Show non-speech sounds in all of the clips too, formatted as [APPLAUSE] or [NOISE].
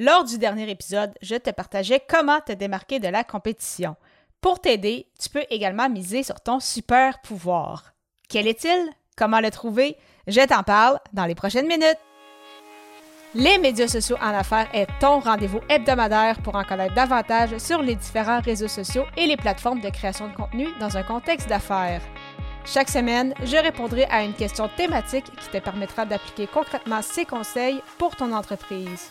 Lors du dernier épisode, je te partageais comment te démarquer de la compétition. Pour t'aider, tu peux également miser sur ton super pouvoir. Quel est-il? Comment le trouver? Je t'en parle dans les prochaines minutes. Les médias sociaux en affaires est ton rendez-vous hebdomadaire pour en connaître davantage sur les différents réseaux sociaux et les plateformes de création de contenu dans un contexte d'affaires. Chaque semaine, je répondrai à une question thématique qui te permettra d'appliquer concrètement ces conseils pour ton entreprise.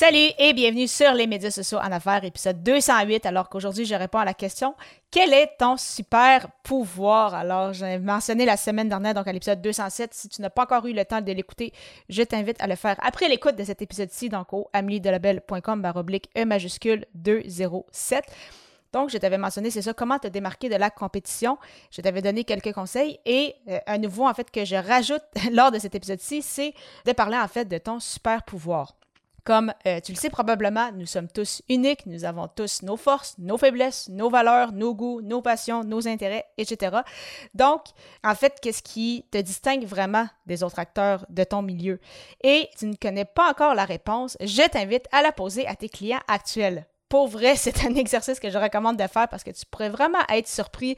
Salut et bienvenue sur les médias sociaux en affaires, épisode 208, alors qu'aujourd'hui je réponds à la question Quel est ton super pouvoir? Alors, j'ai mentionné la semaine dernière, donc à l'épisode 207. Si tu n'as pas encore eu le temps de l'écouter, je t'invite à le faire après l'écoute de cet épisode-ci, donc au ameliedelabel.com baroblique E majuscule 207. Donc, je t'avais mentionné, c'est ça, comment te démarquer de la compétition? Je t'avais donné quelques conseils et euh, un nouveau, en fait, que je rajoute [LAUGHS] lors de cet épisode-ci, c'est de parler, en fait, de ton super pouvoir. Comme euh, tu le sais probablement, nous sommes tous uniques, nous avons tous nos forces, nos faiblesses, nos valeurs, nos goûts, nos passions, nos intérêts, etc. Donc, en fait, qu'est-ce qui te distingue vraiment des autres acteurs de ton milieu? Et tu ne connais pas encore la réponse, je t'invite à la poser à tes clients actuels. Pour vrai, [LAUGHS] c'est un exercice que je recommande de faire parce que tu pourrais vraiment être surpris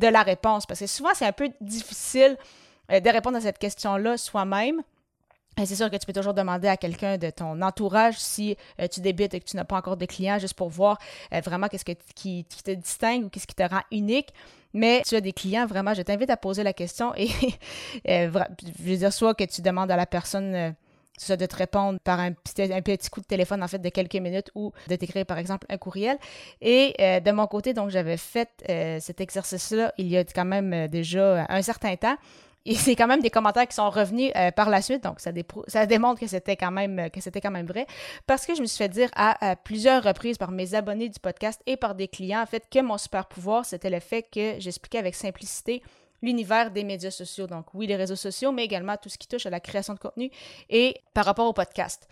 de la réponse. Parce que souvent, c'est un peu difficile euh, de répondre à cette question-là soi-même. C'est sûr que tu peux toujours demander à quelqu'un de ton entourage si euh, tu débutes et que tu n'as pas encore de clients, juste pour voir euh, vraiment qu'est-ce que, qui, te distingue ou qu'est-ce qui te rend unique. Mais tu as des clients, vraiment, je t'invite à poser la question et [LAUGHS] euh, je veux dire, soit que tu demandes à la personne de te répondre par un petit, un petit coup de téléphone en fait de quelques minutes ou de t'écrire par exemple un courriel. Et de mon côté, donc j'avais fait cet exercice-là il y a quand même déjà un certain temps. Et c'est quand même des commentaires qui sont revenus euh, par la suite, donc ça, démontre que c'était quand même que c'était quand même vrai. Parce que je me suis fait dire à, plusieurs reprises par mes abonnés du podcast et par des clients, en fait, que mon super pouvoir, c'était le fait que j'expliquais avec simplicité l'univers des médias sociaux. Donc oui, les réseaux sociaux, mais également tout ce qui touche à la création de contenu et par rapport au podcast.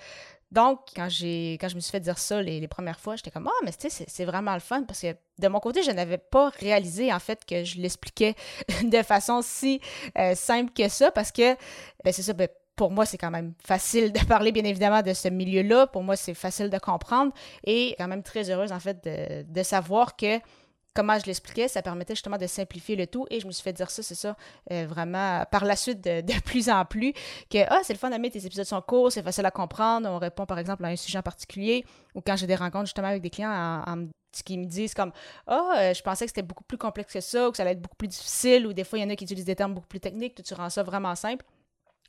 Donc, quand, je me suis fait dire ça les, premières fois, j'étais comme, ah, mais tu sais, c'est, vraiment le fun parce que de mon côté, je n'avais pas réalisé en fait que je l'expliquais [LAUGHS] de façon si euh, simple que ça parce que, ben, c'est ça, ben, pour moi, c'est quand même facile de parler, bien évidemment, de ce milieu-là. Pour moi, c'est facile de comprendre et quand même très heureuse, en fait, de savoir que comment je l'expliquais, ça permettait justement de simplifier le tout. Et je me suis fait dire ça, c'est ça, euh, vraiment par la suite de, [LAUGHS] plus en plus, que ah, c'est le fun d'aimer, tes épisodes sont courts, c'est facile à comprendre, on répond par exemple à un sujet en particulier ou quand j'ai des rencontres justement avec des clients en, qui me disent comme ah oh, je pensais que c'était beaucoup plus complexe que ça ou que ça allait être beaucoup plus difficile ou des fois il y en a qui utilisent des termes beaucoup plus techniques, tu rends ça vraiment simple.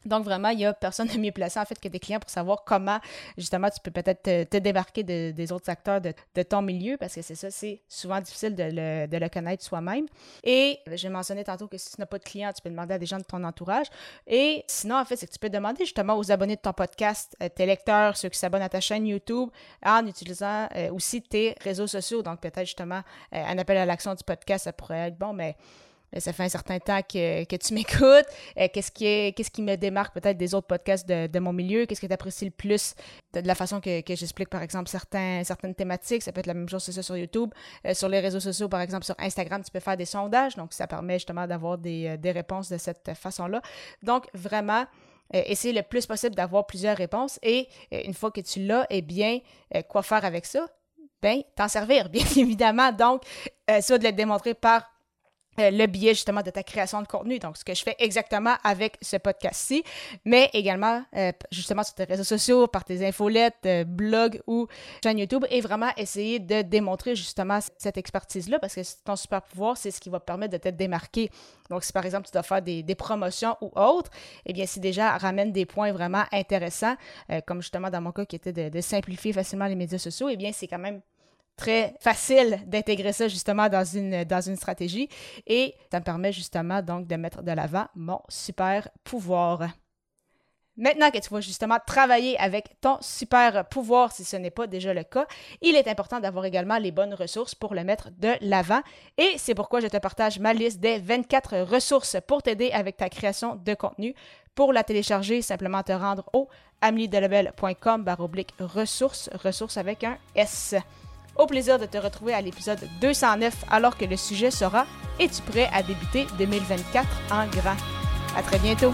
Donc, vraiment, il n'y a personne de mieux placé, en fait, que des clients pour savoir comment, justement, tu peux peut-être te, débarquer des autres acteurs de, ton milieu, parce que c'est ça, c'est souvent difficile de le, connaître soi-même. Et j'ai mentionné tantôt que si tu n'as pas de clients, tu peux demander à des gens de ton entourage. Et sinon, en fait, c'est que tu peux demander justement aux abonnés de ton podcast, euh, tes lecteurs, ceux qui s'abonnent à ta chaîne YouTube, en utilisant euh, aussi tes réseaux sociaux. Donc, peut-être justement, euh, un appel à l'action du podcast, ça pourrait être bon, mais ça fait un certain temps que, tu [LAUGHS] m'écoutes. Euh, qu'est-ce, qui me démarque peut-être des autres podcasts de, mon milieu? Qu'est-ce que tu apprécies le plus de, la façon que, que, j'explique, par exemple, certaines thématiques? Ça peut être la même chose, c'est ça, sur YouTube. Euh, sur les réseaux sociaux, par exemple, sur Instagram, tu peux faire des sondages. Donc, ça permet justement d'avoir des, euh, réponses de cette façon-là. Donc, vraiment, essayer le plus possible d'avoir plusieurs réponses. Et une fois que tu l'as, eh bien, quoi faire avec ça? Ben, t'en servir, [LAUGHS] bien évidemment. Donc, soit de le démontrer par euh, le biais justement de ta création de contenu. Donc, ce que je fais exactement avec ce podcast-ci, mais également euh, justement sur tes réseaux sociaux, par tes infolettes, euh, blog ou chaîne YouTube, et vraiment essayer de démontrer justement cette expertise-là, parce que ton super pouvoir, c'est ce qui va te permettre de te démarquer. Donc, si par exemple tu dois faire des, promotions ou autres, eh bien, si déjà ramène des points vraiment intéressants, comme justement dans mon cas qui était de, de simplifier facilement les médias sociaux, eh bien, c'est quand même très facile d'intégrer ça justement dans une, dans une stratégie et ça me permet justement donc de mettre de l'avant mon super pouvoir. Maintenant que tu vas justement travailler avec ton super pouvoir, si ce n'est pas déjà le cas, il est important d'avoir également les bonnes ressources pour le mettre de l'avant. Et c'est pourquoi je te partage ma liste des 24 ressources pour t'aider avec ta création de contenu. Pour la télécharger, simplement te rendre au ameliedelabel.com baroblique ressources, ressources avec un S. Au plaisir de te retrouver à l'épisode 209 alors que le sujet sera Es-tu prêt à débuter 2024 en grand? À très bientôt!